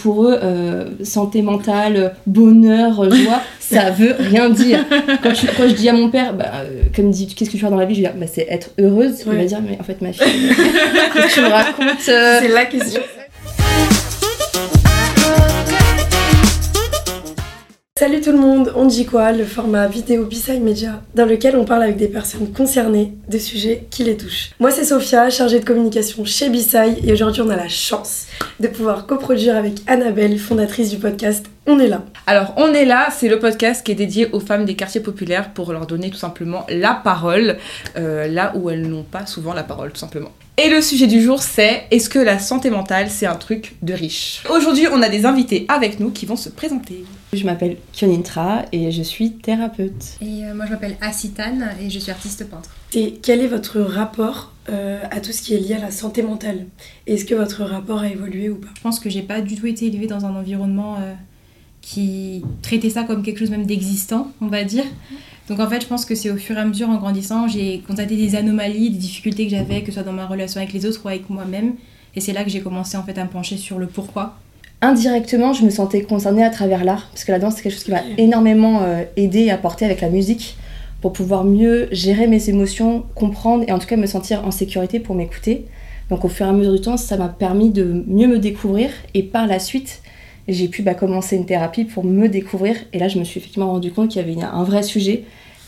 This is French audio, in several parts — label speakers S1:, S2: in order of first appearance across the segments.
S1: Pour eux, euh, santé mentale, bonheur, joie, ça veut rien dire. Quand je, quand je dis à mon père, bah, euh, comme dit, qu'est-ce que tu fais dans la vie Je vais dire, bah, c'est être heureuse. Il va dire, mais en fait, ma fille, qu'est-ce que tu me racontes euh
S2: C'est la question. Salut tout le monde, on dit quoi Le format vidéo B-Side Media dans lequel on parle avec des personnes concernées de sujets qui les touchent. Moi c'est Sophia, chargée de communication chez B-Side et aujourd'hui on a la chance de pouvoir coproduire avec Annabelle, fondatrice du podcast On est là.
S3: Alors, On est là, c'est le podcast qui est dédié aux femmes des quartiers populaires pour leur donner tout simplement la parole, euh, là où elles n'ont pas souvent la parole, tout simplement. Et le sujet du jour, c'est est-ce que la santé mentale, c'est un truc de riche? Aujourd'hui, on a des invités avec nous qui vont se présenter.
S1: Je m'appelle Kyonintra et je suis thérapeute.
S4: Et euh, moi je m'appelle Asitane et je suis artiste peintre.
S2: Et quel est votre rapport euh, à tout ce qui est lié à la santé mentale? Est-ce que votre rapport a évolué ou pas?
S4: Je pense que j'ai pas du tout été élevée dans un environnement euh, qui traitait ça comme quelque chose même d'existant, on va dire. Donc en fait, je pense que c'est au fur et à mesure en grandissant, j'ai constaté des anomalies, des difficultés que j'avais, que ce soit dans ma relation avec les autres ou avec moi-même. Et c'est là que j'ai commencé en fait à me pencher sur le pourquoi.
S1: Indirectement, je me sentais concernée à travers l'art, parce que la danse, c'est quelque chose qui m'a énormément euh, aidé et apporté avec la musique, pour pouvoir mieux gérer mes émotions, comprendre et en tout cas me sentir en sécurité pour m'écouter. Donc au fur et à mesure du temps, ça m'a permis de mieux me découvrir, et par la suite, j'ai pu bah, commencer une thérapie pour me découvrir, et là je me suis effectivement rendu compte qu'il y avait un vrai sujet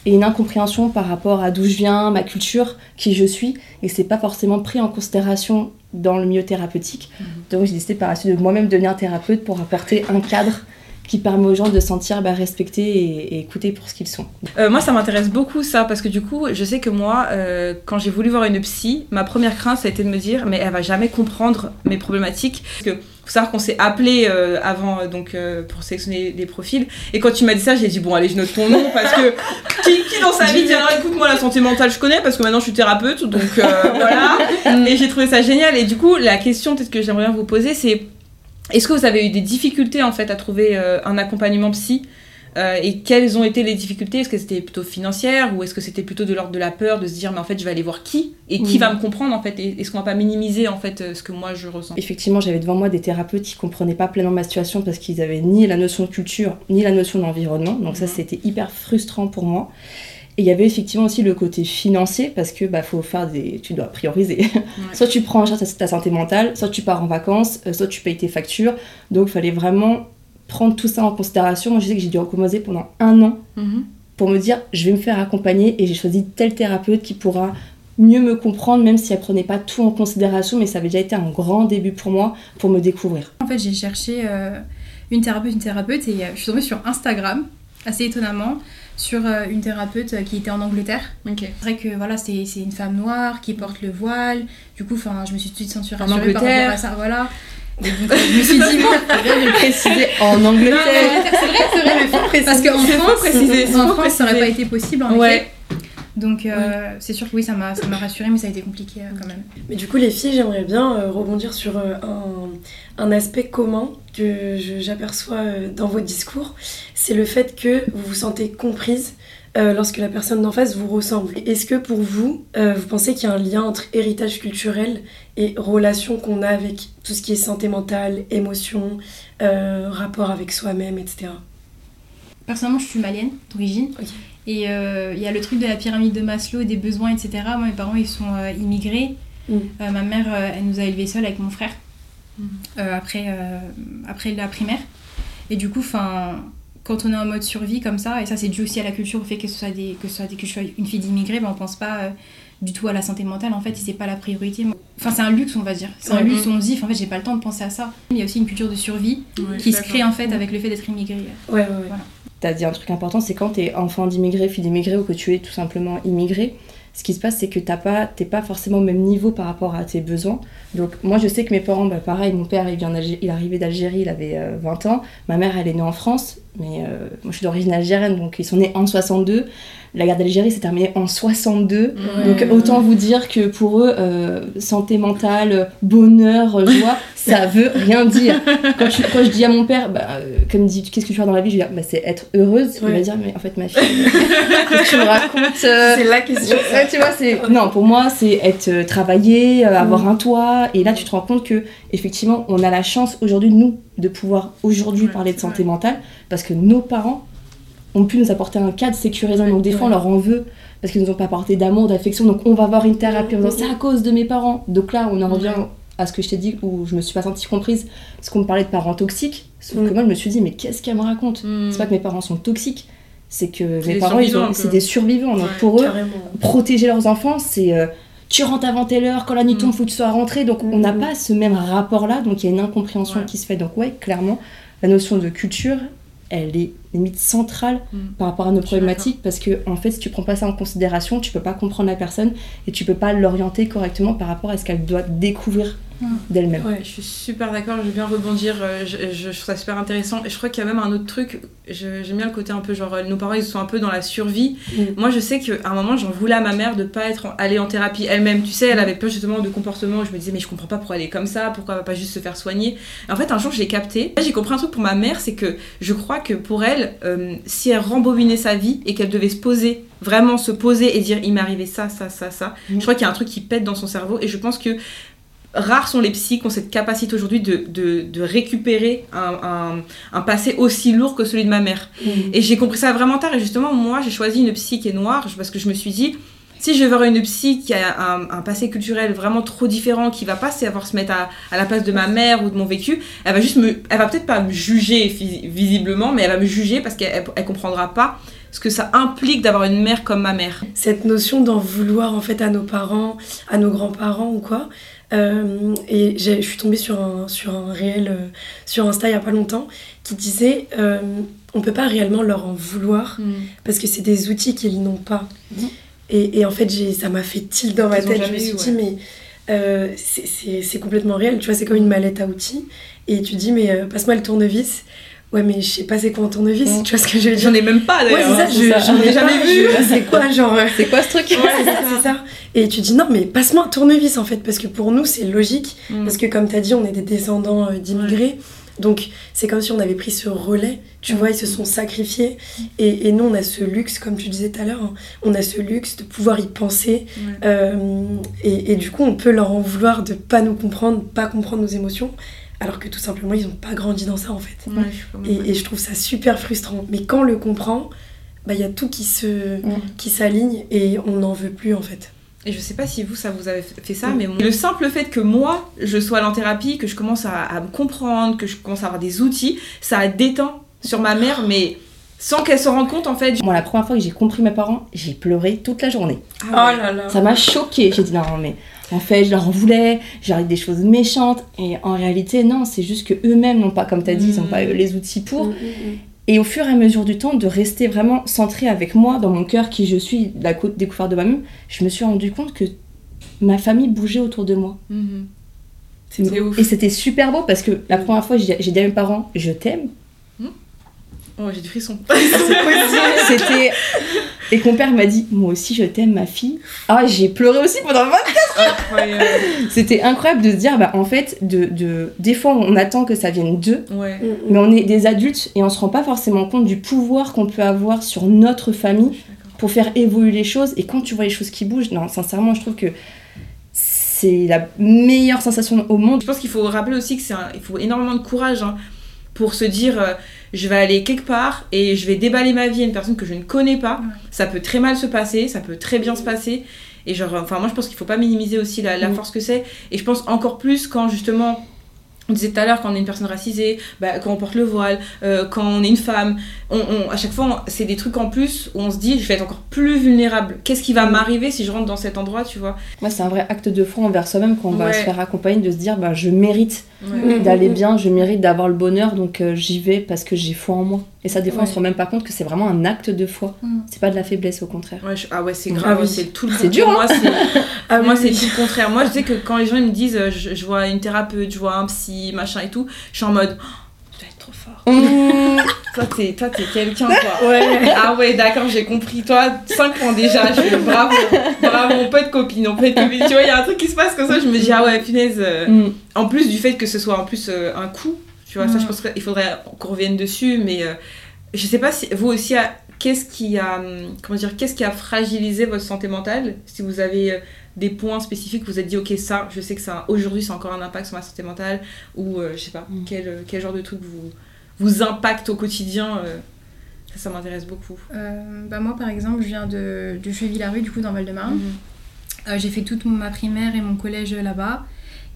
S1: et une incompréhension par rapport à d'où je viens, ma culture, qui je suis, et c'est pas forcément pris en considération dans le milieu thérapeutique. Donc j'ai décidé par la suite de moi-même devenir thérapeute pour apporter un cadre qui permet aux gens de se sentir bah, respectés et, et écoutés pour ce qu'ils sont.
S3: Euh, moi, ça m'intéresse beaucoup ça, parce que du coup, je sais que moi, euh, quand j'ai voulu voir une psy, ma première crainte, ça a été de me dire, mais elle va jamais comprendre mes problématiques. Parce que faut savoir qu'on s'est appelé euh, avant, donc pour sélectionner des profils. Et quand tu m'as dit ça, j'ai dit, bon, allez, je note ton nom, parce que qui, qui dans sa vie dit, alors écoute, moi, la santé mentale, je connais, parce que maintenant, je suis thérapeute, donc voilà. Et j'ai trouvé ça génial. Et du coup, la question peut-être que j'aimerais bien vous poser, c'est est-ce que vous avez eu des difficultés en fait à trouver euh, un accompagnement psy Euh, et quelles ont été les difficultés? Est-ce que c'était plutôt financière ou est-ce que c'était plutôt de l'ordre de la peur de se dire mais en fait je vais aller voir qui? Et qui va me comprendre en fait? Est-ce qu'on va pas minimiser en fait euh, ce que moi je ressens?
S1: Effectivement, j'avais devant moi des thérapeutes qui comprenaient pas pleinement ma situation parce qu'ils avaient ni la notion de culture ni la notion d'environnement. Donc ça,
S3: Mhm.
S1: c'était hyper frustrant pour moi. Et il y avait effectivement aussi le côté financier parce que bah faut faire des, tu dois prioriser. soit tu prends en charge ta, ta santé mentale, soit tu pars en vacances, euh, soit tu payes tes factures. Donc il fallait vraiment prendre tout ça en considération. Moi, je sais que j'ai dû recommencer pendant un an
S3: Mhm.
S1: pour me dire je vais me faire accompagner et j'ai choisi tel thérapeute qui pourra mieux me comprendre même si elle prenait pas tout en considération mais ça avait déjà été un grand début pour moi pour me découvrir.
S4: En fait, j'ai cherché euh, une thérapeute, une thérapeute et euh, je suis tombée sur Instagram, assez étonnamment, sur euh, une thérapeute euh, qui était en Angleterre. C'est vrai que voilà, c'est une femme noire qui porte le voile. Du coup, enfin, je me suis tout de suite sentie
S3: En
S4: rassurée par
S3: Angleterre.
S4: rapport à ça. Voilà. Et donc, euh, je me suis dit, bon,
S1: Faut bien le préciser en Angleterre.
S4: c'est vrai, c'est vrai, mais faut préciser. Parce qu'en France,
S3: préciser,
S4: en France, ça n'aurait pas été possible en
S3: Ouais.
S4: effet. Donc, euh, c'est sûr que oui, ça m'a rassurée, mais ça a été compliqué euh, quand même.
S2: Mais du coup, les filles, j'aimerais bien euh, rebondir sur un, un aspect commun que j'aperçois dans votre discours. C'est le fait que vous vous sentez comprise lorsque la personne d'en face vous ressemble. Est-ce que pour vous, vous pensez qu'il y a un lien entre héritage culturel et relation qu'on a avec tout ce qui est santé mentale, émotion, rapport avec soi-même, etc.
S4: Personnellement, je suis malienne d'origine. Et euh, il y a le truc de la pyramide de Maslow, des besoins, etc. Moi, mes parents, ils sont euh, immigrés.
S2: Mm.
S4: Euh, ma mère, euh, elle nous a élevés seuls avec mon frère
S3: Mm.
S4: euh, après, euh, après la primaire. Et du coup, enfin, quand on est en mode survie comme ça, et ça c'est dû aussi à la culture, au fait que ce soit, des, que ce soit des- que je sois une fille d'immigrés, ben, on pense pas euh, du tout à la santé mentale. En fait, c'est pas la priorité. Enfin, c'est un luxe, on va dire. C'est un
S2: Mhm.
S4: luxe, on se dit, en fait, j'ai pas le temps de penser à ça. Il y a aussi une culture de survie qui se crée en fait avec le fait d'être immigré.
S2: Ouais, ouais, ouais.
S1: T'as dit un truc important, c'est quand t'es enfant d'immigré, fille d'immigré ou que tu es tout simplement immigré, ce qui se passe c'est que t'as pas, t'es pas forcément au même niveau par rapport à tes besoins. Donc moi je sais que mes parents, bah, pareil, mon père il, vient il est arrivé d'Algérie, il avait euh, 20 ans, ma mère elle est née en France, mais euh, moi je suis d'origine algérienne donc ils sont nés en 62. La guerre d'Algérie s'est terminée en 62.
S2: Ouais.
S1: Donc autant vous dire que pour eux, euh, santé mentale, bonheur, joie, ça veut rien dire. Quand, je dis à mon père, bah, euh, comme dit, qu'est-ce que tu fais dans la vie? Je lui dis, bah, c'est être heureuse. Il va
S2: Ouais.
S1: dire, mais en fait, ma fille, qu'est-ce que tu me racontes euh,
S2: C'est la question.
S1: Ouais, tu vois, c'est non pour moi c'est être travailler, avoir
S2: Mm.
S1: un toit et là tu te rends compte que effectivement on a la chance aujourd'hui nous de pouvoir aujourd'hui
S3: Ouais,
S1: parler de santé mentale parce que nos parents ont pu nous apporter un cadre sécurisant. Donc des fois on leur en veut parce qu'ils nous ont pas apporté d'amour, d'affection. Donc on va avoir une thérapie en disant c'est à cause de mes parents. Donc là on en revient à ce que je t'ai dit où je me suis pas sentie comprise. Parce qu'on me parlait de parents toxiques. Sauf que
S2: Mm.
S1: moi je me suis dit mais qu'est-ce qu'elle me raconte?
S3: Mm.
S1: c'est pas que mes parents sont toxiques c'est que mes parents ils ont c'est des survivants. Donc
S3: Ouais,
S1: pour eux
S2: Carrément.
S1: protéger leurs enfants, c'est euh, tu rentres avant telle heure, quand la nuit tombe,
S3: Mm.
S1: faut que tu sois rentré. Donc on n'a
S2: Mm.
S1: pas ce même rapport-là, donc il y a une incompréhension
S3: Ouais.
S1: qui se fait. Donc ouais, clairement, la notion de culture, elle est limite centrale
S3: Mm.
S1: par rapport à nos problématiques parce que en fait, si tu prends pas ça en considération, tu peux pas comprendre la personne et tu peux pas l'orienter correctement par rapport à ce qu'elle doit découvrir
S4: Mm.
S1: d'elle-même.
S2: Ouais.
S3: Je suis super d'accord, je vais bien rebondir, euh, je, je- je trouve ça super intéressant. Et je crois qu'il y a même un autre truc, j'aime bien le côté un peu genre, euh, nos parents ils sont un peu dans la survie.
S2: Mm.
S3: Moi je sais qu'à un moment j'en voulais à ma mère de pas être en- allée en thérapie elle-même. Tu sais, elle avait peur justement de comportement je me disais, mais je comprends pas pourquoi elle est comme ça, pourquoi elle va pas juste se faire soigner. Et en fait, un jour j'ai capté, j'ai compris un truc pour ma mère, c'est que je crois que pour elle, euh, si elle rembobinait sa vie et qu'elle devait se poser, vraiment se poser et dire, il m'est arrivé ça, ça, ça, ça,
S1: Mm.
S3: je crois qu'il y a un truc qui pète dans son cerveau et je pense que rares sont les psys qui ont cette capacité aujourd'hui de, de, de récupérer un, un, un passé aussi lourd que celui de ma mère.
S2: Mm.
S3: Et j'ai compris ça vraiment tard. Et justement, moi, j'ai choisi une psy qui est noire parce que je me suis dit, si je vais voir une psy qui a un, un passé culturel vraiment trop différent, qui va pas savoir se mettre à, à la place de ma mère ou de mon vécu, elle va juste me, elle va peut-être pas me juger vis- visiblement, mais elle va me juger parce qu'elle elle, elle comprendra pas ce que ça implique d'avoir une mère comme ma mère.
S2: cette notion d'en vouloir en fait à nos parents, à nos grands-parents ou quoi. Euh, et je suis tombée sur un, sur un réel euh, sur Insta il y a pas longtemps qui disait euh, on peut pas réellement leur en vouloir parce que c'est des outils qu'ils n'ont pas.
S1: Mhm.
S2: Et, et en fait ça m'a fait tilt dans ma tête. Je me suis
S3: eu,
S2: dit mais euh, c'est- c'est c'est complètement réel. Tu vois c'est comme une mallette à outils et tu dis mais euh, passe-moi le tournevis. Ouais mais je sais pas c'est quoi un tournevis.
S1: Mhm.
S2: Tu vois ce que je veux dire?
S3: J'en ai même pas
S2: Ouais,
S3: d'ailleurs.
S2: c'est ça,
S3: hein.
S2: je-
S1: ça.
S2: j'en ai
S3: jamais
S2: pas,
S3: vu.
S2: C'est quoi, genre. euh,
S1: C'est quoi ce truc?
S2: Ouais, c'est ça, c'est ça. Et tu dis non, mais passe-moi un tournevis en fait, parce que pour nous c'est logique,
S3: Mm.
S2: parce que comme tu as dit, on est des descendants euh, d'immigrés, donc c'est comme si on avait pris ce relais, tu
S1: Mm.
S2: vois, ils se sont sacrifiés, et, et nous on a ce luxe, comme tu disais tout à l'heure, hein, on a ce luxe de pouvoir y penser, euh, et, et du coup on peut leur en vouloir de pas nous comprendre, pas comprendre nos émotions, alors que tout simplement ils ont pas grandi dans ça en fait. Et, et je trouve ça super frustrant. Mais quand on le comprend, bah, il y a tout
S1: Mm.
S2: qui s'aligne et on n'en veut plus en fait.
S3: Et je sais pas si vous, ça vous avez fait ça,
S2: Mm.
S3: mais moi- le simple fait que moi, je sois allée en thérapie, que je commence à, à me comprendre, que je commence à avoir des outils, ça détend sur ma mère, mais sans qu'elle se rende compte en fait.
S1: Moi, la première fois que j'ai compris mes parents, j'ai pleuré toute la journée.
S3: Ah ouais.
S2: là là.
S1: Ça m'a choquée. J'ai dit non, mais en fait, je leur en voulais, j'arrive des choses méchantes. Et en réalité, non, c'est juste que eux-mêmes n'ont pas, comme tu as dit, ils n'ont pas
S2: Mm.
S1: eu les outils pour.
S2: Mm,
S1: Et au fur et à mesure du temps, de rester vraiment centré avec moi, dans mon cœur, qui je suis, la côte découverte de moi-même, je me suis rendu compte que ma famille bougeait autour de moi.
S3: Mhm. C'était ouf.
S1: Et c'était super beau parce que la première fois, j'ai dit à mes parents, je t'aime.
S3: Oh, j'ai du frisson.
S1: C'était. Et mon père m'a dit, moi aussi, je t'aime, ma fille. Ah, j'ai pleuré aussi pendant 20
S3: Incroyable.
S1: C'était incroyable de se dire, bah, en fait, de, de, des fois, on attend que ça vienne d'eux,
S3: Ouais.
S2: mm, mm.
S1: mais on est des adultes et on se rend pas forcément compte du pouvoir qu'on peut avoir sur notre famille pour faire évoluer les choses. Et quand tu vois les choses qui bougent, non, sincèrement, je trouve que c'est la meilleure sensation au monde.
S3: Je pense qu'il faut rappeler aussi que c'est un- il faut énormément de courage hein, pour se dire euh, je vais aller quelque part et je vais déballer ma vie à une personne que je ne connais pas.
S4: Ouais.
S3: Ça peut très mal se passer, ça peut très bien se passer. Et genre, enfin, moi je pense qu'il faut pas minimiser aussi la, la
S2: Mm.
S3: force que c'est. Et je pense encore plus quand justement. On disait tout à l'heure, quand on est une personne racisée, bah, quand on porte le voile, euh, quand on est une femme, on, on- à chaque fois, c'est des trucs en plus où on se dit, je vais être encore plus vulnérable. Qu'est-ce qui va m'arriver si je rentre dans cet endroit, tu vois?
S1: Moi, c'est un vrai acte de foi envers soi-même quand on va se faire accompagner, de se dire, bah, je mérite
S2: Mm.
S1: d'aller bien, je mérite d'avoir le bonheur, donc euh, j'y vais parce que j'ai foi en moi. Et ça, des fois, on
S3: Ouais.
S1: se rend même pas compte que c'est vraiment un acte de foi.
S4: Mm.
S1: C'est pas de la faiblesse, au contraire.
S3: Ouais, je- Ah ouais, c'est
S2: Ah
S3: grave,
S2: oui.
S3: c'est tout le
S1: C'est
S3: contraire.
S1: dur, hein.
S3: Moi, c'est
S2: Ah
S3: moi,
S2: oui,
S3: c'est tout le contraire. Moi, je sais que quand les gens ils me disent euh, je, je vois une thérapeute, je vois un psy, machin et tout, je suis en mode Oh, tu dois être trop fort.
S1: Hum,
S3: Toi, t'es, toi, t'es quelqu'un, toi.
S2: Ouais.
S3: Ah ouais, d'accord, j'ai compris. Toi, 5 points déjà. Je bravo. Bravo, on peut être copine, on peut être copine. Tu vois, il y a un truc qui se passe comme ça, je me dis, ah ouais, punaise.
S1: hum.
S3: En plus du fait que ce soit en plus euh, un coup, tu vois, ça je
S4: Mm.
S3: pense qu'il faudrait qu'on revienne dessus, mais euh, je sais pas si vous aussi, qu'est-ce qui a, hum, comment dire, qu'est-ce qui a fragilisé votre santé mentale? Si vous avez euh, des points spécifiques, vous vous êtes dit, ok, ça, je sais que ça, aujourd'hui, a encore un impact sur ma santé mentale, ou euh, je sais pas,
S1: Mm.
S3: quel, euh, quel genre de truc vous, vous impacte au quotidien euh, Ça, ça m'intéresse beaucoup.
S4: Bah moi, par exemple, je viens de, de Cheville-la-Rue, du coup, dans Val-de-Marne.
S3: Mhm.
S4: Euh, j'ai fait toute ma primaire et mon collège là-bas.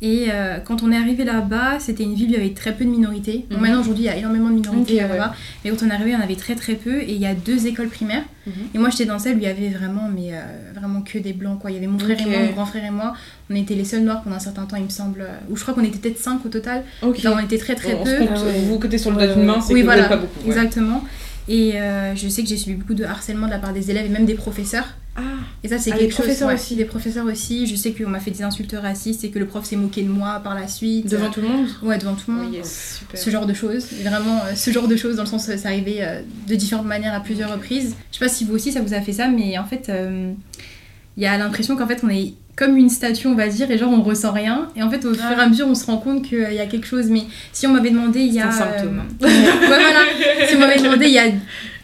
S4: Et euh, quand on est arrivé là-bas, c'était une ville où il y avait très peu de minorités. Bon,
S3: Mhm.
S4: maintenant, aujourd'hui, il y a énormément de minorités euh,
S3: ouais.
S4: là-bas. Mais quand on est arrivé, il y en avait très très peu. Et il y a deux écoles primaires.
S3: Mhm.
S4: Et moi, j'étais dans celle où il y avait vraiment, mais euh, vraiment que des blancs. Quoi. Il y avait mon frère et moi, mon grand frère et moi. On était les seuls noirs pendant un certain temps, il me semble. euh, Ou je crois qu'on était peut-être cinq au total.
S3: Ok.
S4: Enfin, on était très très
S3: On-
S4: peu.
S3: se compte,
S2: ouais.
S3: Vous côté sur le doigt d'une main, c'est
S4: Oui, voilà,
S3: pas beaucoup. ouais.
S4: Exactement. Et euh, je sais que j'ai subi beaucoup de harcèlement de la part des élèves et même des professeurs.
S3: Ah,
S4: Et ça, c'est
S3: Ah,
S4: quelque
S3: les professeurs
S4: chose. ouais,
S3: aussi.
S4: Des professeurs aussi. Je sais qu'on m'a fait des insultes racistes et que le prof s'est moqué de moi par la suite.
S3: devant tout le monde?
S4: Ouais, devant tout le monde.
S3: Oui, yes, super.
S4: Ce genre de choses. Et Vraiment, euh, ce genre de choses, dans le sens, euh, arrivé euh, de différentes manières à plusieurs reprises. Je sais pas si vous aussi, ça vous a fait ça, mais en fait, euh, il y a l'impression qu'en fait, on est comme une statue, on va dire, et genre, on ressent rien. Et en fait, au fur et à mesure, on se rend compte qu'il y a quelque chose. Mais si on m'avait demandé il y
S3: C'est
S4: a.
S3: un symptôme.
S4: euh, ouais, voilà. Si on m'avait demandé il y a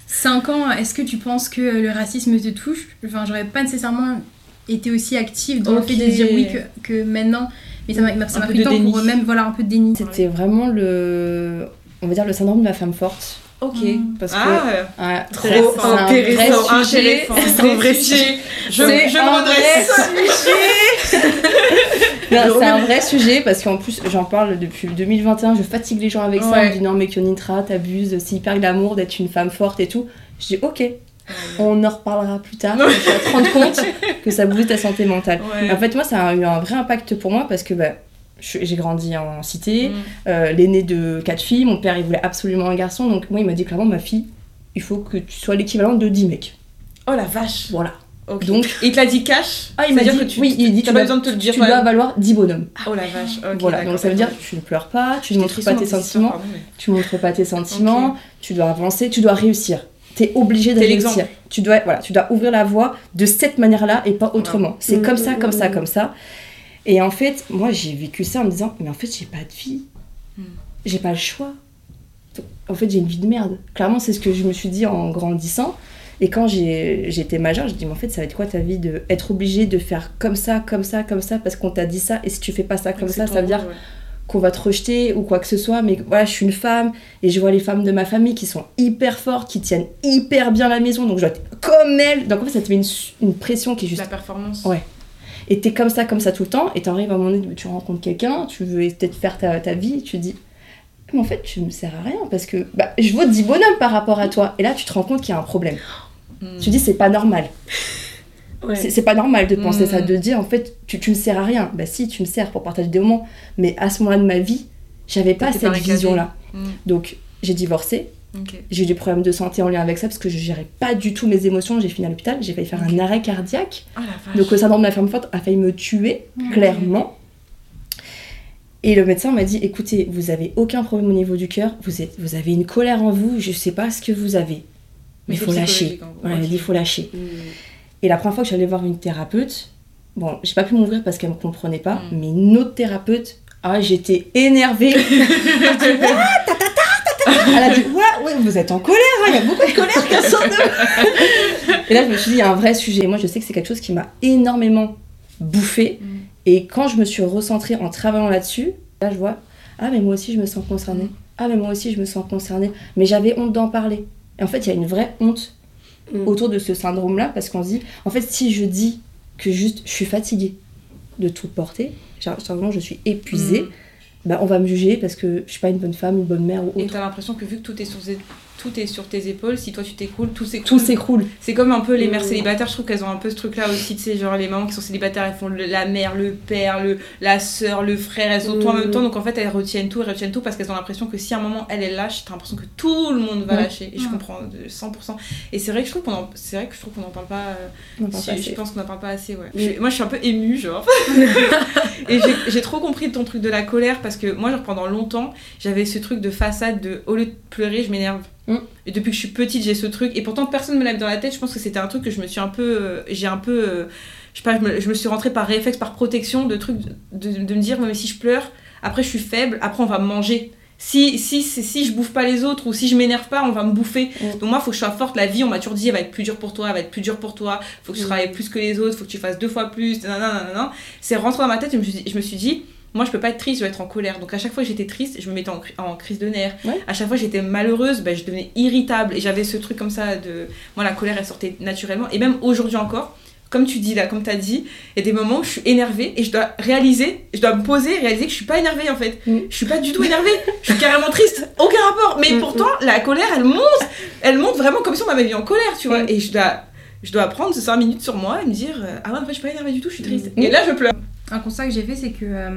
S4: 5 ans, est-ce que tu penses que le racisme te touche? Enfin, j'aurais pas nécessairement été aussi active dans le fait de dire oui que, que maintenant. Mais ça m'a ça pris le temps pour même, voilà, un peu de déni.
S1: C'était vraiment le, on va dire le syndrome de la femme forte.
S3: Ok.
S4: Mm.
S1: Parce que
S3: Ah,
S1: ah,
S3: trop
S1: c'est un vrai
S3: intéressant,
S1: sujet.
S3: intéressant.
S2: C'est un vrai
S3: sujet. Je,
S1: C'est
S3: je
S1: un
S3: me redresse.
S1: Non, c'est un vrai sujet parce qu'en plus j'en parle depuis 2021, je fatigue les gens avec ça, on
S3: Ouais.
S1: me dit non mais Kionitra t'abuses, c'est hyper glamour d'être une femme forte et tout. Je dis ok, on en reparlera plus tard, tu vas te rendre compte que ça bouge ta santé mentale.
S3: Ouais.
S1: En fait moi ça a eu un vrai impact pour moi parce que bah, j'ai grandi en cité,
S3: Mm.
S1: euh, l'aîné de quatre filles, mon père il voulait absolument un garçon donc moi il m'a dit clairement ma fille il faut que tu sois l'équivalent de 10 mecs.
S3: Oh la vache.
S1: Voilà. Donc-
S3: il te l'a dit cash
S1: Ah il m'a dit,
S3: que tu
S1: oui il dit tu dois,
S3: besoin de te le dire
S1: tu dois valoir 10 bonhommes.
S3: Oh la vache. ok,
S1: voilà, donc ça veut dire tu ne pleures pas, tu ne montres pas tes sentiments,
S3: pardon, mais-
S1: tu montres pas tes sentiments, tu dois avancer, tu dois réussir. T'es obligé de réussir. Tu dois, voilà, tu dois ouvrir la voie de cette manière-là et pas autrement. C'est
S2: Mm,
S1: comme ça,
S2: mm,
S1: comme ça,
S2: mm.
S1: comme ça. Et en fait, moi j'ai vécu ça en me disant, mais en fait j'ai pas de vie.
S3: Mm.
S1: J'ai pas le choix. En fait j'ai une vie de merde. Clairement c'est ce que je me suis dit en grandissant. Et quand été majeure, je dis, mais en fait ça va être quoi ta vie de être obligé de faire comme ça, comme ça, comme ça, parce qu'on t'a dit ça, et si tu fais pas ça comme ça, ça veut dire
S3: ouais.
S1: qu'on va te rejeter ou quoi que ce soit, mais voilà, je suis une femme et je vois les femmes de ma famille qui sont hyper fortes, qui tiennent hyper bien la maison, donc je dois être comme elles. Donc en fait, ça te met une, une pression qui est juste.
S3: La performance.
S1: Ouais. Et t'es comme ça, comme ça tout le temps, et t'arrives à un moment donné, tu rencontres quelqu'un, tu veux peut-être faire ta, ta vie, tu te dis. Mais en fait, tu me sers à rien parce que bah, je vaux 10 bonhommes par rapport à toi. Et là, tu te rends compte qu'il y a un problème. Tu dis, c'est pas normal.
S2: Ouais.
S1: C'est pas normal de penser ça, de dire en fait tu, tu me sers à rien. Bah si, tu me sers pour partager des moments, mais à ce moment-là de ma vie, j'avais pas cette vision-là.
S3: Mm.
S1: Donc j'ai divorcé, J'ai eu des problèmes de santé en lien avec ça parce que je gérais pas du tout mes émotions, j'ai fini à l'hôpital, j'ai failli faire un arrêt cardiaque.
S3: Oh vache.
S1: Donc le syndrome de la femme forte a failli me tuer, clairement. Et le médecin m'a dit écoutez, vous avez aucun problème au niveau du cœur, vous, êtes, vous avez une colère en vous, je sais pas ce que vous avez. Mais il faut lâcher. Voilà, il
S3: Ok.
S1: m'a dit il faut lâcher. Et la première fois que j'allais voir une thérapeute, bon, j'ai pas pu m'ouvrir parce qu'elle me comprenait pas,
S3: Mm.
S1: mais une autre thérapeute, ah, j'étais énervée. What Ta, ta, ta, ta, ta. Elle a dit, ouais, ouais, vous êtes en colère, hein, il y a beaucoup de colère qui sort de. Et là, je me suis dit, il y a un vrai sujet. Moi, je sais que c'est quelque chose qui m'a énormément bouffé.
S3: Mm.
S1: Et quand je me suis recentrée en travaillant là-dessus, là, je vois, ah, mais moi aussi, je me sens concernée. Ah, mais moi aussi, je me sens concernée. Mais j'avais honte d'en parler. Et en fait, il y a une vraie honte
S2: Mm.
S1: autour de ce syndrome-là parce qu'on se dit, en fait, si je dis que juste je suis fatiguée de tout porter, genre, je suis épuisée,
S3: Mm.
S1: Bah, on va me juger parce que je suis pas une bonne femme, une bonne mère ou
S3: Et
S1: autre.
S3: t'as l'impression que vu que tout est tes, tout est sur tes épaules, si toi tu t'écroules, tout s'écroule.
S1: Tout s'écroule.
S3: C'est comme un peu les mères célibataires, je trouve qu'elles ont un peu ce truc-là aussi, tu sais, genre les mamans qui sont célibataires, elles font le- la mère, le père, le, la sœur, le frère, elles sont tout en même temps, donc en fait elles retiennent tout, elles retiennent tout parce qu'elles ont l'impression que si à un moment elle est lâche, t'as l'impression que tout le monde va
S1: Mm.
S3: lâcher, et je
S4: Mm.
S3: comprends de 100%. Et c'est vrai que je trouve qu'on en, c'est vrai que je trouve qu'on en parle pas, euh,
S1: pas
S3: je pense qu'on en parle pas assez, ouais. Je- moi je suis un peu émue, genre. et j'ai- j'ai trop compris ton truc de la colère parce parce que moi, genre, pendant longtemps, j'avais ce truc de façade de au lieu de pleurer, je m'énerve.
S1: Mm.
S3: Et depuis que je suis petite, j'ai ce truc. Et pourtant, personne me l'a dans la tête. Je pense que c'était un truc que je me suis un peu. euh, j'ai un peu. euh, je sais pas, je me, je me suis rentrée par réflexe, par protection, de trucs. De, de me dire, mais si je pleure, après je suis faible, après on va me manger. Si, si, si, si je bouffe pas les autres ou si je m'énerve pas, on va me bouffer.
S1: Mm.
S3: Donc moi, faut que je sois forte. La vie, on m'a toujours dit, elle va être plus dure pour toi, elle va être plus dure pour toi. Faut que tu
S1: Mm.
S3: travailles plus que les autres, faut que tu fasses deux fois plus. C'est rentré dans ma tête, je me suis dit, je me suis dit moi, je peux pas être triste, je vais être en colère. Donc à chaque fois que j'étais triste, je me mettais en, cri- en crise de nerfs.
S1: Ouais.
S3: À chaque fois que j'étais malheureuse, ben, je devenais irritable. Et j'avais ce truc comme ça de. Moi, la colère, elle sortait naturellement. Et même aujourd'hui encore, comme tu dis là, comme tu as dit, il y a des moments où je suis énervée et je dois réaliser, je dois me poser et réaliser que je suis pas énervée en fait.
S1: Mm.
S3: Je suis pas du tout énervée, je suis carrément triste, aucun rapport. Mais
S1: Mm,
S3: pourtant, la colère, elle monte, elle monte vraiment comme si on m'avait mis en colère, tu vois.
S1: Mm.
S3: Et je dois, je dois prendre ces 5 minutes sur moi et me dire euh, Ah ouais, en fait, je suis pas énervée du tout, je suis triste.
S1: Mm.
S3: Et là, je pleure.
S4: Un constat que j'ai fait, c'est que euh,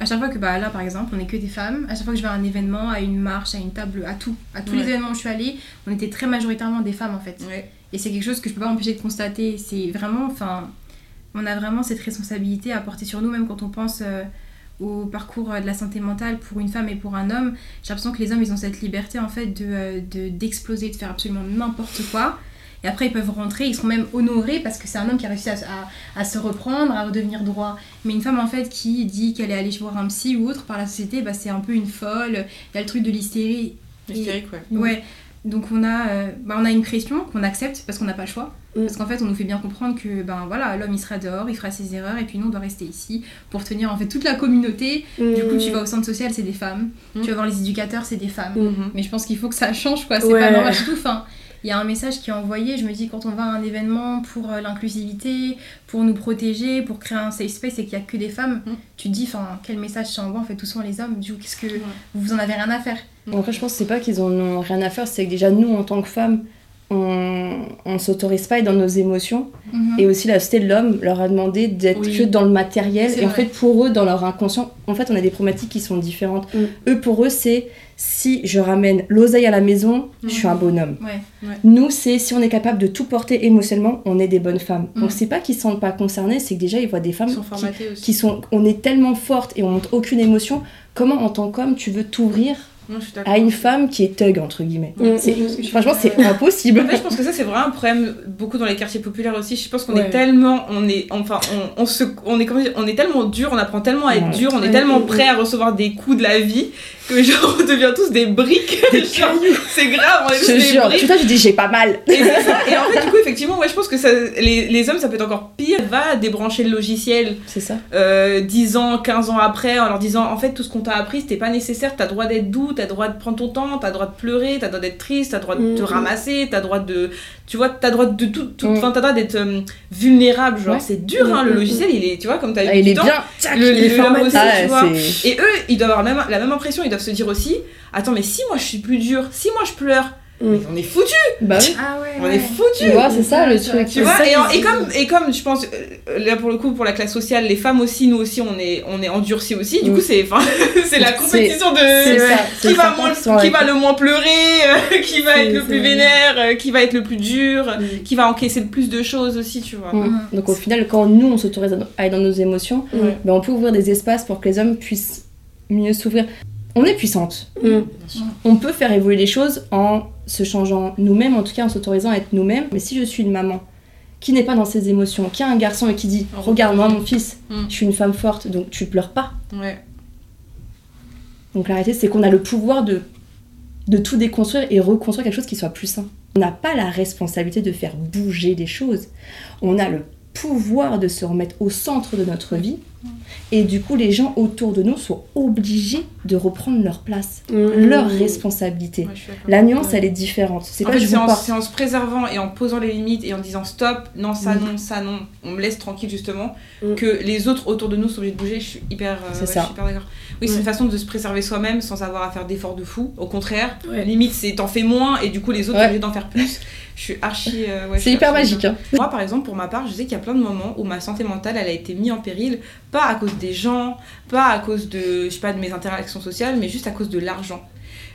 S4: à chaque fois que bah, là, par exemple, on est que des femmes, à chaque fois que je vais à un événement, à une marche, à une table, à tout, à tous
S3: Ouais.
S4: les événements où je suis allée, on était très majoritairement des femmes en fait.
S3: Ouais.
S4: Et c'est quelque chose que je peux pas m'empêcher de constater. C'est vraiment, enfin, on a vraiment cette responsabilité à porter sur nous, même quand on pense euh, au parcours euh, de la santé mentale pour une femme et pour un homme. J'ai l'impression que les hommes, ils ont cette liberté en fait de euh, de- d'exploser, de, faire absolument n'importe quoi. Et après, ils peuvent rentrer, ils seront même honorés parce que c'est un homme qui a réussi à, à- à se reprendre, à redevenir droit. Mais une femme, en fait, qui dit qu'elle est allée voir un psy ou autre par la société, bah, c'est un peu une folle. Il y a le truc de l'hystérie.
S3: Hystérique, ouais.
S4: Ouais. Donc on a, euh, bah, on a une pression qu'on accepte parce qu'on n'a pas le choix.
S2: Mm.
S4: Parce qu'en fait, on nous fait bien comprendre que ben voilà, l'homme il sera dehors, il fera ses erreurs et puis nous on doit rester ici pour tenir en fait toute la communauté. Du coup, tu vas au centre social, c'est des femmes.
S3: Mm.
S4: Tu vas voir les éducateurs, c'est des femmes. Mais je pense qu'il faut que ça change quoi. C'est
S2: Ouais.
S4: pas normal du tout. Enfin, il y a un message qui est envoyé. Je me dis quand on va à un événement pour euh, l'inclusivité, pour nous protéger, pour créer un safe space et qu'il y a que des femmes,
S3: Mm.
S4: tu te dis enfin quel message ça envoie en fait tout souvent les hommes? Du coup, qu'est-ce que vous en avez rien à faire?
S1: En fait, je pense que c'est pas qu'ils en ont rien à faire, c'est que déjà nous, en tant que femmes, on, on s'autorise pas à être dans nos émotions.
S4: Mhm.
S1: Et aussi, la société de l'homme leur a demandé d'être
S3: Oui.
S1: que dans le matériel. Et en fait, pour eux, dans leur inconscient, en fait, on a des problématiques qui sont différentes.
S2: Mm.
S1: Eux, pour eux, c'est si je ramène l'oseille à la maison, je suis un bonhomme.
S4: Ouais.
S1: Nous, c'est si on est capable de tout porter émotionnellement, on est des bonnes femmes.
S4: Mm.
S1: Donc, c'est pas qu'ils se sentent pas concernés, c'est que déjà, ils voient des femmes
S3: sont
S1: qui sont. On est tellement fortes et on montre aucune émotion. Comment, en tant qu'homme, tu veux t'ouvrir
S3: Non, je suis d'accord.
S1: à une femme qui est thug, entre guillemets Franchement, c'est impossible.
S3: En fait, je pense que ça, c'est vraiment un problème beaucoup dans les quartiers populaires aussi. Je pense qu'on
S2: Ouais.
S3: est tellement, on est, enfin, on, on se, on est, on est tellement dur, on apprend tellement à être
S1: Ouais.
S3: dur, on est
S2: Ouais.
S3: tellement prêt à recevoir des coups de la vie que genre on devient tous des briques. C'est grave, on est
S1: Je
S3: tous
S1: te
S3: des
S1: jure,
S3: briques.
S1: tout ça, je dis j'ai pas mal.
S3: Et, c'est ça. Et en fait, du coup, effectivement, ouais, je pense que ça, les, les hommes, ça peut être encore pire. Va débrancher le logiciel
S1: C'est ça.
S3: euh, 10 ans, 15 ans après, en leur disant en fait, tout ce qu'on t'a appris, c'était pas nécessaire. T'as droit d'être doux, t'as droit de prendre ton temps, t'as droit de pleurer, t'as droit d'être triste, t'as droit de te
S2: Mhm.
S3: ramasser, t'as droit de. Tu vois, t'as droit de tout. tout-. Enfin, t'as droit d'être euh, vulnérable. Genre,
S1: Ouais.
S3: c'est dur, hein, le
S2: Mhm.
S3: logiciel, il est. Tu vois, comme t'as eu
S1: Ah, il
S3: du
S1: est
S3: temps,
S1: bien.
S3: le,
S2: il est
S3: le-
S2: formaté.
S3: aussi,
S1: Ah,
S3: tu vois.
S1: c'est-
S3: Et eux, ils doivent avoir la même, la même impression, ils doivent se dire aussi Attends, mais si moi je suis plus dur, si moi je pleure,
S2: Mm.
S3: Mais on est foutu,
S1: Bah oui.
S4: Ah ouais.
S3: on
S4: ouais.
S3: est foutu.
S1: Tu vois, c'est ça le truc.
S3: Tu vois,
S1: ça
S3: et, en-
S1: qu'ils-
S3: et comme, et comme je pense, euh, là pour le coup, pour la classe sociale, les femmes aussi, nous aussi, on est, on est endurcis aussi. Du
S1: Mm.
S3: coup, c'est la compétition de qui, va, moins-
S1: qui
S3: le moins pleurer, euh, qui va être le plus vénère, euh, qui va être le plus dur,
S2: Mm.
S3: qui va encaisser le plus de choses aussi, tu vois.
S1: Mm. Donc au final, quand nous, on s'autorise à être dans nos émotions, ben, on peut ouvrir des espaces pour que les hommes puissent mieux s'ouvrir. On est puissante.
S2: Mm.
S1: On peut faire évoluer les choses en se changeant nous-mêmes, en tout cas en s'autorisant à être nous-mêmes. Mais si je suis une maman qui n'est pas dans ses émotions, qui a un garçon et qui dit
S3: Oh.
S1: Regarde-moi mon fils,
S3: Mm.
S1: je suis une femme forte, donc tu pleures pas.
S3: Ouais.
S1: Donc la réalité, c'est qu'on a le pouvoir de, de tout déconstruire et reconstruire quelque chose qui soit plus sain. On n'a pas la responsabilité de faire bouger les choses. On a le pouvoir de se remettre au centre de notre vie. Et du coup, les gens autour de nous sont obligés de reprendre leur place,
S2: Mm.
S1: leur responsabilité.
S3: Ouais.
S1: La nuance,
S2: Ouais.
S1: elle est différente. C'est
S3: En
S1: pas
S3: fait,
S1: je
S3: c'est en,
S1: porte.
S3: c'est en se préservant et en posant les limites et en disant stop, non, ça
S1: Mm.
S3: non, ça non, on me laisse tranquille justement,
S2: Mm.
S3: que les autres autour de nous sont obligés de bouger. Je suis hyper, euh,
S1: C'est
S3: ouais,
S1: ça.
S3: je suis hyper d'accord. Oui, c'est une façon de se préserver soi-même sans avoir à faire d'efforts de fou. Au contraire,
S2: Ouais.
S3: limite, c'est t'en fais moins et du coup, les autres
S1: Ouais.
S3: sont obligés d'en faire plus. Je suis archi. euh,
S1: C'est hyper
S3: archi
S1: magique. hein.
S3: Moi, par exemple, pour ma part, je sais qu'il y a plein de moments où ma santé mentale, elle a été mise en péril, pas à cause des gens, pas à cause de, je sais pas, de mes interactions sociales, mais juste à cause de l'argent.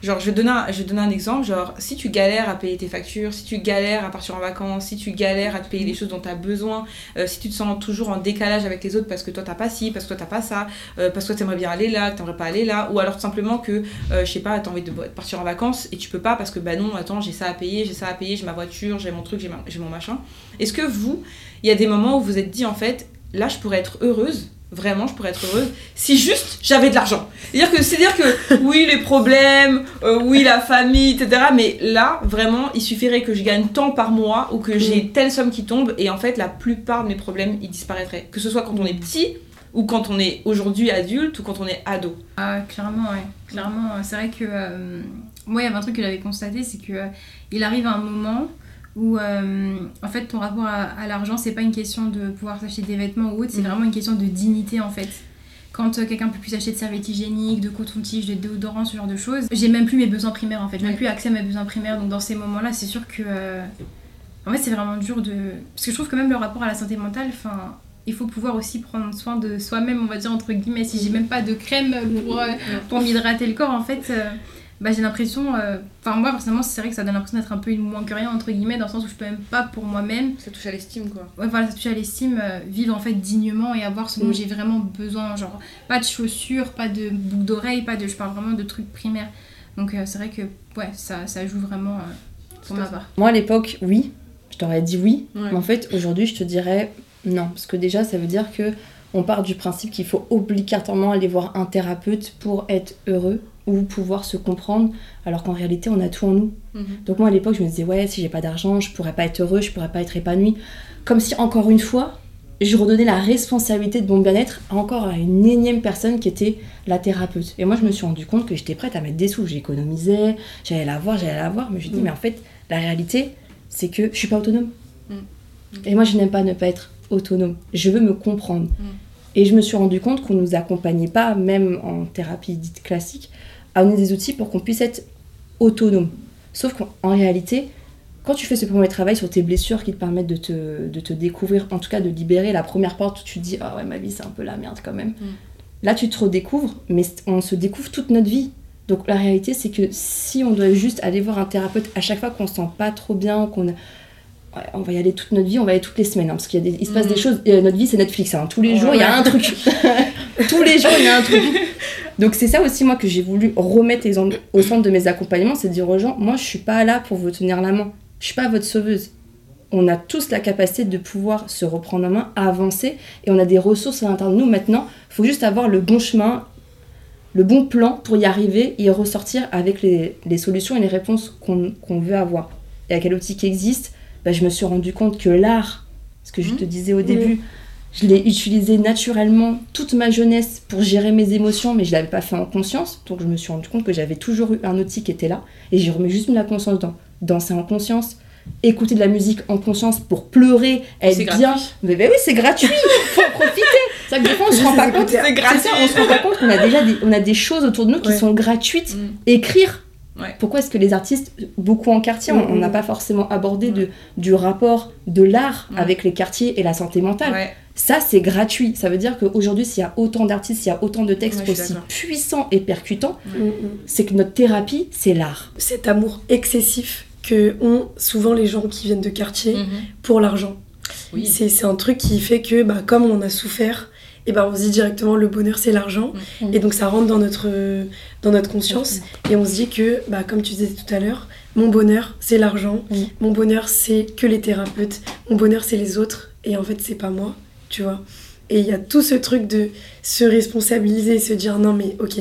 S3: Genre, je vais, donner un, je vais donner un exemple. Genre, si tu galères à payer tes factures, si tu galères à partir en vacances, si tu galères à te payer les choses dont tu as besoin, euh, si tu te sens toujours en décalage avec les autres parce que toi t'as pas ci, parce que toi t'as pas ça, euh, parce que toi t'aimerais bien aller là, que t'aimerais pas aller là, ou alors tout simplement que, euh, je sais pas, t'as envie de partir en vacances et tu peux pas parce que bah non, attends, j'ai ça à payer, j'ai ça à payer, j'ai ma voiture, j'ai mon truc, j'ai mon machin. Est-ce que vous, il y a des moments où vous êtes dit en fait, là je pourrais être heureuse Vraiment, je pourrais être heureuse si juste j'avais de l'argent. C'est-à-dire que, c'est-à-dire que oui, les problèmes, euh, oui, la famille, etc. Mais là, vraiment, il suffirait que je gagne tant par mois ou que j'ai telle somme qui tombe et en fait, la plupart de mes problèmes, ils disparaîtraient. Que ce soit quand on est petit ou quand on est aujourd'hui adulte ou quand on est ado.
S4: Ah, clairement, ouais. Clairement, euh, c'est vrai que euh, moi, il y avait un truc que j'avais constaté, c'est que euh, il arrive un moment où, euh, en fait, ton rapport à, à l'argent, c'est pas une question de pouvoir s'acheter des vêtements ou autre, c'est
S3: Mhm.
S4: vraiment une question de dignité, en fait. Quand euh, quelqu'un peut plus s'acheter de serviettes hygiéniques, de coton-tige, de déodorant, ce genre de choses, j'ai même plus mes besoins primaires, en fait. J'ai même plus accès à mes besoins primaires. Donc, dans ces moments-là, c'est sûr que. euh, en fait, c'est vraiment dur de. Parce que je trouve que même le rapport à la santé mentale, enfin. Il faut pouvoir aussi prendre soin de soi-même, on va dire entre guillemets. Si j'ai même pas de crème pour, euh, pour m'hydrater le corps, en fait, bah, j'ai l'impression. euh, Enfin, moi, personnellement, c'est vrai que ça donne l'impression d'être un peu une moins que rien, entre guillemets, dans le sens où je peux même pas pour moi-même,
S3: Ça touche à l'estime, quoi.
S4: ouais, voilà, ça touche à l'estime, euh, vivre en fait dignement et avoir ce dont
S2: Mm.
S4: j'ai vraiment besoin. Genre, pas de chaussures, pas de boucles d'oreilles, pas de. Je parle vraiment de trucs primaires. Donc, euh, c'est vrai que, ouais, ça, ça joue vraiment euh, pour ma part.
S1: Moi, à l'époque, oui. Je t'aurais dit oui.
S3: Ouais.
S1: Mais en fait, aujourd'hui, je te dirais non. Parce que déjà, ça veut dire que on part du principe qu'il faut obligatoirement aller voir un thérapeute pour être heureux ou pouvoir se comprendre, alors qu'en réalité, on a tout en nous.
S3: Mhm.
S1: Donc moi, à l'époque, je me disais, ouais, si j'ai pas d'argent, je pourrais pas être heureux, je pourrais pas être épanoui. Comme si, encore une fois, je redonnais la responsabilité de mon bien-être encore à une énième personne qui était la thérapeute. Et moi, je me suis rendu compte que j'étais prête à mettre des sous. J'économisais, j'allais la voir, j'allais la voir. Mais je me dis,
S2: Mm.
S1: mais en fait, la réalité, c'est que je suis pas autonome.
S3: Mm.
S1: Et moi, je n'aime pas ne pas être autonome. Je veux me comprendre. Et je me suis rendu compte qu'on nous accompagnait pas, même en thérapie dite classique, à donner des outils pour qu'on puisse être autonome. Sauf qu'en réalité, quand tu fais ce premier travail sur tes blessures qui te permettent de te, de te découvrir, en tout cas de libérer la première porte où tu te dis Ah ouais, ma vie c'est un peu la merde quand même. Là, tu te redécouvres, mais on se découvre toute notre vie. Donc la réalité, c'est que si on doit juste aller voir un thérapeute à chaque fois qu'on se sent pas trop bien, qu'on ouais, on va y aller toute notre vie, on va y aller toutes les semaines, hein, parce qu'il se passe des choses. euh, notre vie, c'est Netflix. hein. Tous les jours, il y a un truc. Tous les jours, il y a un truc. Donc c'est ça aussi moi que j'ai voulu remettre au centre de mes accompagnements, c'est de dire aux gens, moi je suis pas là pour vous tenir la main, je suis pas votre sauveuse. On a tous la capacité de pouvoir se reprendre en main, avancer, et on a des ressources à l'intérieur de nous maintenant. Il faut juste avoir le bon chemin, le bon plan pour y arriver et ressortir avec les, les solutions et les réponses qu'on veut avoir. Et à quel outil qui existe? Bah, Je me suis rendu compte que l'art, ce que je
S3: Mhm.
S1: te disais au début, je l'ai utilisé naturellement toute ma jeunesse pour gérer mes émotions, mais je l'avais pas fait en conscience. Donc je me suis rendu compte que j'avais toujours eu un outil qui était là. Et j'ai remis juste mis la conscience dans danser en conscience, écouter de la musique en conscience pour pleurer, être bien. Mais ben oui, c'est gratuit, faut en profiter. Ça que des fois on se rend pas compte.
S3: C'est gratuit.
S1: on se rend pas compte qu'on a déjà des, on a des choses autour de nous qui
S2: Ouais.
S1: sont gratuites.
S3: Mm.
S1: Écrire.
S3: Ouais.
S1: Pourquoi est-ce que les artistes, beaucoup en quartier, on- on n'a
S2: Mm, mm.
S1: pas forcément abordé de, du rapport de l'art
S3: Ouais.
S1: avec les quartiers et la santé mentale?
S3: Ouais.
S1: Ça, c'est gratuit. Ça veut dire qu'aujourd'hui, s'il y a autant d'artistes, s'il y a autant de textes
S3: Ouais,
S1: aussi puissants et percutants,
S2: Mm, mm.
S1: c'est que notre thérapie, c'est l'art.
S2: Cet amour excessif que ont souvent les gens qui viennent de quartier
S3: Mhm.
S2: pour l'argent.
S3: Oui.
S2: C'est c'est un truc qui fait que, bah, comme on en a souffert, et ben on se dit directement le bonheur c'est l'argent.
S1: Mm.
S2: Et donc ça rentre dans notre, dans notre conscience. Et on se dit que, bah, comme tu disais tout à l'heure, mon bonheur c'est l'argent. Mon bonheur c'est que les thérapeutes. Mon bonheur c'est les autres. Et en fait c'est pas moi, tu vois. Et il y a tout ce truc de se responsabiliser et se dire non mais ok,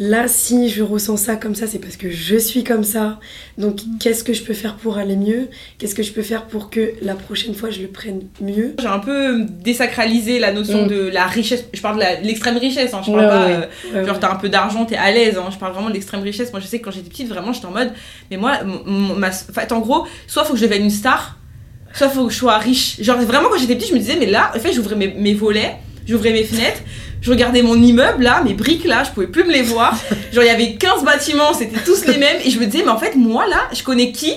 S2: là si je ressens ça comme ça c'est parce que je suis comme ça. Donc qu'est-ce que je peux faire pour aller mieux? Qu'est-ce que je peux faire pour que la prochaine fois je le prenne mieux?
S3: J'ai un peu désacralisé la notion
S1: Mm.
S3: de la richesse. Je parle de l'extrême richesse, hein. je parle
S1: Ouais,
S3: pas.
S1: ouais.
S3: euh,
S2: Ouais,
S3: Genre t'as un peu d'argent, t'es à l'aise, hein. je parle vraiment de l'extrême richesse. Moi je sais que quand j'étais petite, vraiment j'étais en mode, mais moi, ma... en gros, soit faut que je devienne une star, soit faut que je sois riche. Genre vraiment quand j'étais petite, je me disais, mais là, en fait, j'ouvrais mes, mes volets, j'ouvrais mes fenêtres, je regardais mon immeuble là, mes briques là, je pouvais plus me les voir. Genre il y avait 15 bâtiments, c'était tous les mêmes, et je me disais, mais en fait, moi là, je connais qui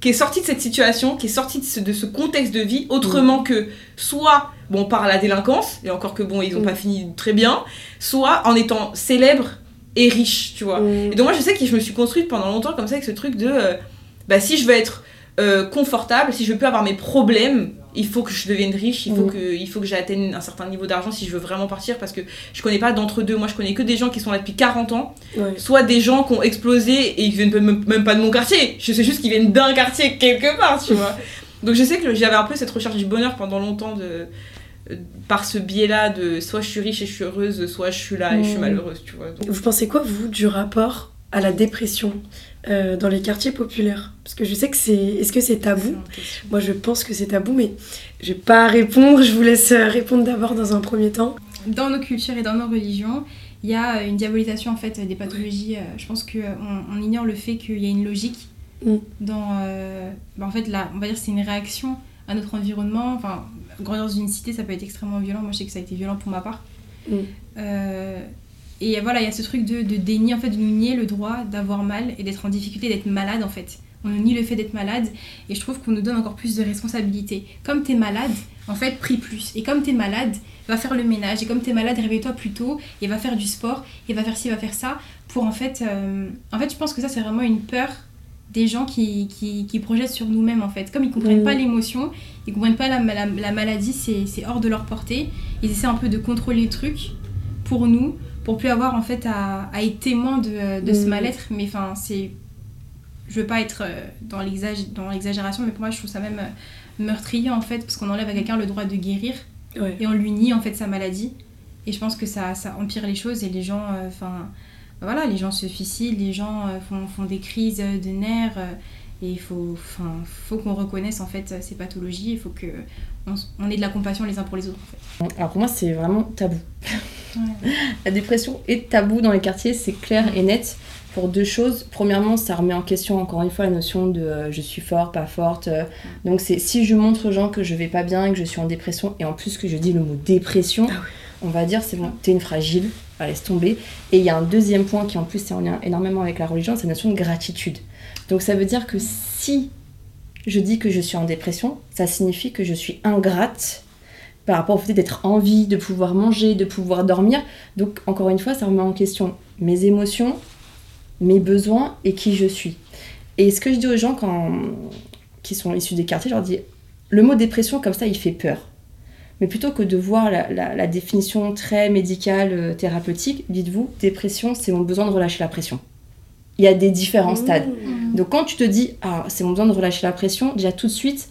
S3: qui est sorti de cette situation, qui est sorti de ce, de ce contexte de vie autrement que soit bon par la délinquance et encore que bon ils ont
S2: Mm.
S3: pas fini très bien, soit en étant célèbre est riche, tu vois.
S2: Mm.
S3: Et donc moi je sais que je me suis construite pendant longtemps comme ça avec ce truc de euh, bah si je veux être euh, confortable, si je veux plus avoir mes problèmes, il faut que je devienne riche, il faut
S1: Mm.
S3: que il faut que j'atteigne un certain niveau d'argent si je veux vraiment partir parce que je connais pas d'entre deux. Moi je connais que des gens qui sont là depuis 40 ans,
S2: Ouais.
S3: soit des gens qui ont explosé et ils viennent même, même pas de mon quartier. Je sais juste qu'ils viennent d'un quartier quelque part, tu vois. Donc je sais que j'avais un peu cette recherche du bonheur pendant longtemps de euh, par ce biais-là de soit je suis riche et je suis heureuse, soit je suis là et je suis
S1: Mm.
S3: malheureuse, tu vois. Donc,
S2: Vous pensez quoi, vous, du rapport à la dépression euh, dans les quartiers populaires Parce que je sais que c'est. Est-ce que c'est tabou? Moi, je pense que c'est tabou, mais je vais pas répondre. Je vous laisse euh, répondre d'abord dans un premier temps.
S4: Dans nos cultures et dans nos religions, il y a euh, une diabolisation en fait des pathologies. Je pense qu'on on ignore le fait qu'il y a une logique
S2: Mm.
S4: dans. euh, bah, en fait, là, on va dire que c'est une réaction à notre environnement. Enfin, grandir dans une cité, ça peut être extrêmement violent. Moi, je sais que ça a été violent pour ma part.
S2: Mm.
S4: Euh, et voilà, il y a ce truc de, de déni, en fait, de nous nier le droit d'avoir mal et d'être en difficulté, d'être malade, en fait. On nous nie le fait d'être malade et je trouve qu'on nous donne encore plus de responsabilités. Comme t'es malade, en fait, prie plus. Et comme t'es malade, va faire le ménage. Et comme t'es malade, réveille-toi plus tôt et va faire du sport et va faire ci, va faire ça. Pour en fait. euh, En fait, je pense que ça, c'est vraiment une peur des gens qui, qui, qui projettent sur nous-mêmes, en fait. Comme ils comprennent
S2: Mm.
S4: pas l'émotion, ils comprennent pas la, la, la maladie, c'est c'est hors de leur portée. Ils essaient un peu de contrôler le truc pour nous, pour plus avoir en fait à, à être témoin de, de ce
S2: Mm.
S4: mal-être. Mais enfin, c'est. Je veux pas être euh, dans l'exag- dans l'exagération, mais pour moi, je trouve ça même euh, meurtrier en fait, parce qu'on enlève à quelqu'un le droit de guérir
S2: Ouais.
S4: et on lui nie en fait sa maladie. Et je pense que ça, ça empire les choses et les gens, euh, enfin, voilà, les gens se suicident, les gens euh, font, font des crises de nerfs. euh, et il faut, enfin, faut qu'on reconnaisse en fait ces pathologies. Il faut que on, s- on ait de la compassion les uns pour les autres. En fait.
S1: Alors pour moi, c'est vraiment tabou. La dépression est tabou dans les quartiers, c'est clair et net. Pour deux choses. Premièrement, ça remet en question encore une fois la notion de euh, je suis fort, pas forte. euh. donc c'est si je montre aux gens que je vais pas bien et que je suis en dépression, et en plus que je dis le mot dépression,
S2: Ah
S1: on va dire c'est bon, t'es une fragile, ah, laisse tomber. Et il y a un deuxième point qui en plus est en lien énormément avec la religion, c'est la notion de gratitude. Donc ça veut dire que si je dis que je suis en dépression, ça signifie que je suis ingrate par rapport au fait d'être en vie, de pouvoir manger, de pouvoir dormir. Donc, encore une fois, ça remet en question mes émotions, mes besoins et qui je suis. Et ce que je dis aux gens quand, qui sont issus des quartiers, je leur dis le mot dépression, comme ça, il fait peur. Mais plutôt que de voir la, la- la définition très médicale, euh, thérapeutique, dites-vous dépression, c'est mon besoin de relâcher la pression. Il y a des différents stades.
S2: Mmh.
S1: Donc quand tu te dis, ah, c'est mon besoin de relâcher la pression, déjà tout de suite,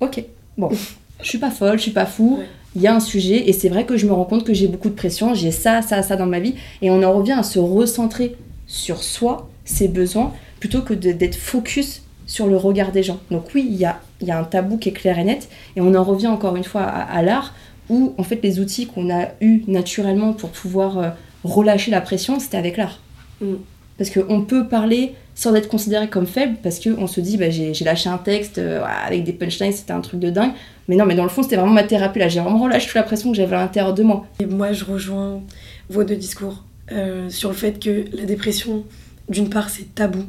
S1: ok, bon, je suis pas folle, je suis pas fou,
S2: Ouais.
S1: il y a un sujet, et c'est vrai que je me rends compte que j'ai beaucoup de pression, j'ai ça, ça, ça dans ma vie, et on en revient à se recentrer sur soi, ses besoins, plutôt que d'être focus sur le regard des gens. Donc oui, il y a, il y a un tabou qui est clair et net, et on en revient encore une fois à, à l'art, où en fait les outils qu'on a eus naturellement pour pouvoir euh, relâcher la pression, c'était avec l'art.
S2: Mm.
S1: Parce qu'on peut parler sans être considéré comme faible, parce qu'on se dit, bah, j'ai lâché un texte euh, avec des punchlines, c'était un truc de dingue. Mais non, mais dans le fond, c'était vraiment ma thérapie. Là, j'ai vraiment relâché toute la pression que j'avais à l'intérieur de moi.
S2: Et moi, je rejoins vos deux discours euh, sur le fait que la dépression, d'une part, c'est tabou.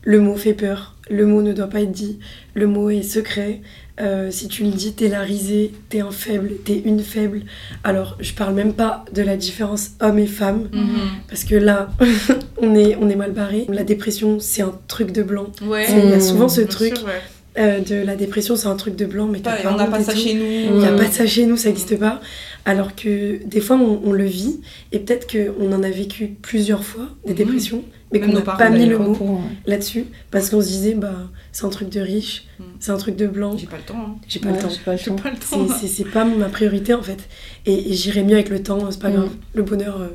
S2: Le mot fait peur, le mot ne doit pas être dit, le mot est secret. Euh, si tu le dis, t'es la risée, t'es un faible, t'es une faible. Alors, je parle même pas de la différence homme et femme,
S3: Mhm.
S2: parce que là, on est, on est mal barré. La dépression, c'est un truc de blanc.
S3: Ouais.
S2: Il y a souvent ce
S3: Bien
S2: truc
S3: sûr, ouais.
S2: euh, de la dépression, c'est un truc de blanc, mais t'as
S3: Pas-
S2: pas
S3: on n'a pas ça
S2: tout.
S3: chez nous.
S2: Il n'y a
S1: Mm.
S2: pas de ça chez nous, ça n'existe pas. Alors que des fois, on, on le vit, et peut-être qu'on en a vécu plusieurs fois, des
S3: Mhm.
S2: dépressions, mais qu'on n'a pas mis le mot là-dessus, parce qu'on se disait, bah, c'est un truc de riche,
S3: Mhm.
S2: c'est un truc de blanc,
S3: J'ai pas le temps. hein.
S2: j'ai pas
S1: ouais.
S2: le temps.
S1: Ouais, j'ai pas le
S3: J'ai
S1: temps.
S3: pas le
S2: C'est-
S3: temps.
S2: C'est c'est pas ma priorité en fait. Et, et j'irai mieux avec le temps, c'est pas
S1: Mm.
S2: grave. Le bonheur, euh,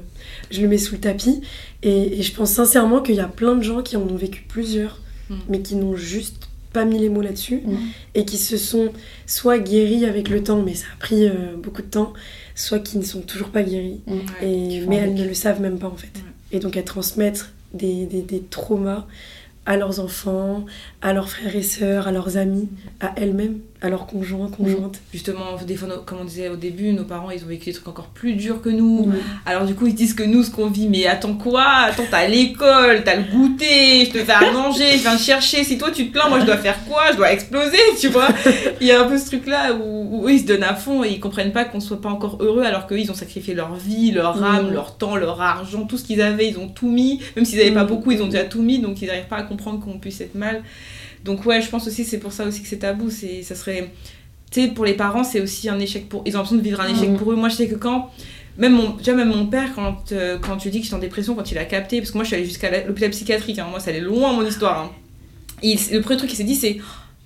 S2: je le mets sous le tapis. Et, et je pense sincèrement qu'il y a plein de gens qui en ont vécu plusieurs,
S3: Mm.
S2: mais qui n'ont juste pas mis les mots là-dessus.
S1: Mm.
S2: Et qui se sont soit guéris avec le temps, mais ça a pris euh, beaucoup de temps, soit qui ne sont toujours pas guéris.
S1: Mm.
S2: Et, mais elles ne le savent même pas en fait.
S3: Ouais.
S2: Et donc à transmettre des, traumas à leurs enfants, à leurs frères et sœurs, à leurs amis, à elles-mêmes. Alors conjoint, conjointe.
S3: Justement, des fois, nos- comme on disait au début, nos parents, ils ont vécu des trucs encore plus durs que nous. Alors du coup, ils disent que nous, ce qu'on vit, mais attends quoi? Attends, t'as l'école, t'as le goûter, je te fais à manger, je viens te chercher. Si toi tu te plains, moi je dois faire quoi? Je dois exploser, tu vois? Il y a un peu ce truc-là où, ils se donnent à fond et ils comprennent pas qu'on soit pas encore heureux alors qu'eux, ils ont sacrifié leur vie, leur âme,
S2: Mm.
S3: leur temps, leur argent, tout ce qu'ils avaient, ils ont tout mis. Même s'ils avaient pas
S2: Mm.
S3: beaucoup, ils ont déjà tout mis, donc ils n'arrivent pas à comprendre qu'on puisse être mal. Donc ouais, je pense aussi c'est pour ça aussi que c'est tabou. C'est, ça serait, tu sais, pour les parents, c'est aussi un échec pour. Ils ont l'impression de vivre un échec
S2: Mm.
S3: pour eux. Moi, je sais que quand même mon, déjà même mon père, quand, euh, quand tu dis que j'étais en dépression, quand il a capté, parce que moi je suis allée jusqu'à l'hôpital psychiatrique, hein, moi ça allait loin mon histoire. hein. Et il- le premier truc qu'il s'est dit c'est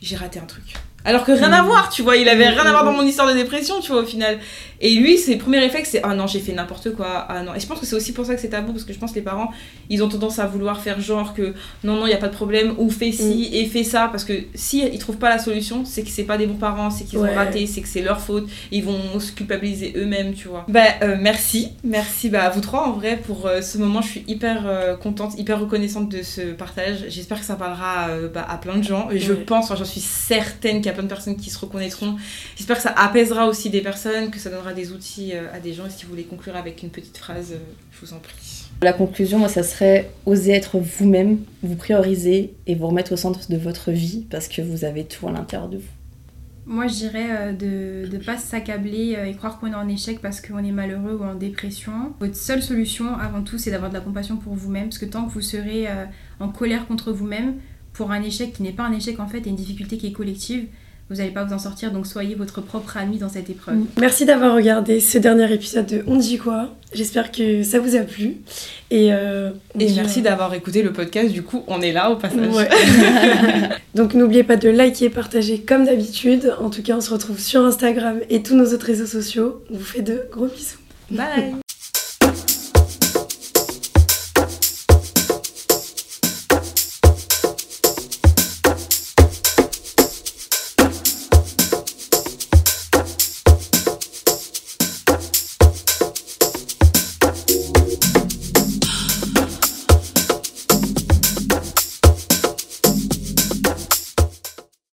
S3: j'ai raté un truc. Alors que rien à
S2: Mm.
S3: voir, tu vois, il avait
S2: Mm,
S3: rien à voir
S2: mm,
S3: dans mon histoire de dépression, tu vois, au final. Et lui, ses premiers réflexes, c'est Ah non, j'ai fait n'importe quoi, ah non. Et je pense que c'est aussi pour ça que c'est tabou, parce que je pense que les parents, ils ont tendance à vouloir faire genre que non, non, il n'y a pas de problème, ou fais ci et fais ça, parce que si ils trouvent pas la solution, c'est que c'est pas des bons parents, c'est qu'ils
S2: Ouais.
S3: ont raté, c'est que c'est leur faute, ils vont se culpabiliser eux-mêmes, tu vois. Bah, euh, merci, merci bah, à vous trois en vrai pour euh, ce moment. Je suis hyper euh, contente, hyper reconnaissante de ce partage. J'espère que ça parlera bah, à plein de gens. Et je
S2: Ouais.
S3: pense, enfin, j'en suis certaine qu'il y a plein de personnes qui se reconnaîtront. J'espère que ça apaisera aussi des personnes, que ça donnera des outils euh, à des gens. Et si vous voulez conclure avec une petite phrase, euh, je vous en prie.
S1: La conclusion, moi, ça serait oser être vous-même, vous prioriser et vous remettre au centre de votre vie parce que vous avez tout à l'intérieur de vous.
S4: Moi, je dirais euh, de ne pas s'accabler et croire qu'on est en échec parce qu'on est malheureux ou en dépression. Votre seule solution, avant tout, c'est d'avoir de la compassion pour vous-même. Parce que tant que vous serez en colère contre vous-même, pour un échec qui n'est pas un échec en fait, et une difficulté qui est collective, vous n'allez pas vous en sortir. Donc soyez votre propre ami dans cette épreuve.
S2: Merci d'avoir regardé ce dernier épisode de On dit quoi. J'espère que ça vous a plu. Et, euh,
S3: Et merci d'avoir écouté le podcast. Du coup, on est là au passage.
S2: Ouais. Donc n'oubliez pas de liker, partager comme d'habitude. En tout cas, on se retrouve sur Instagram et tous nos autres réseaux sociaux. On vous fait de gros bisous.
S3: Bye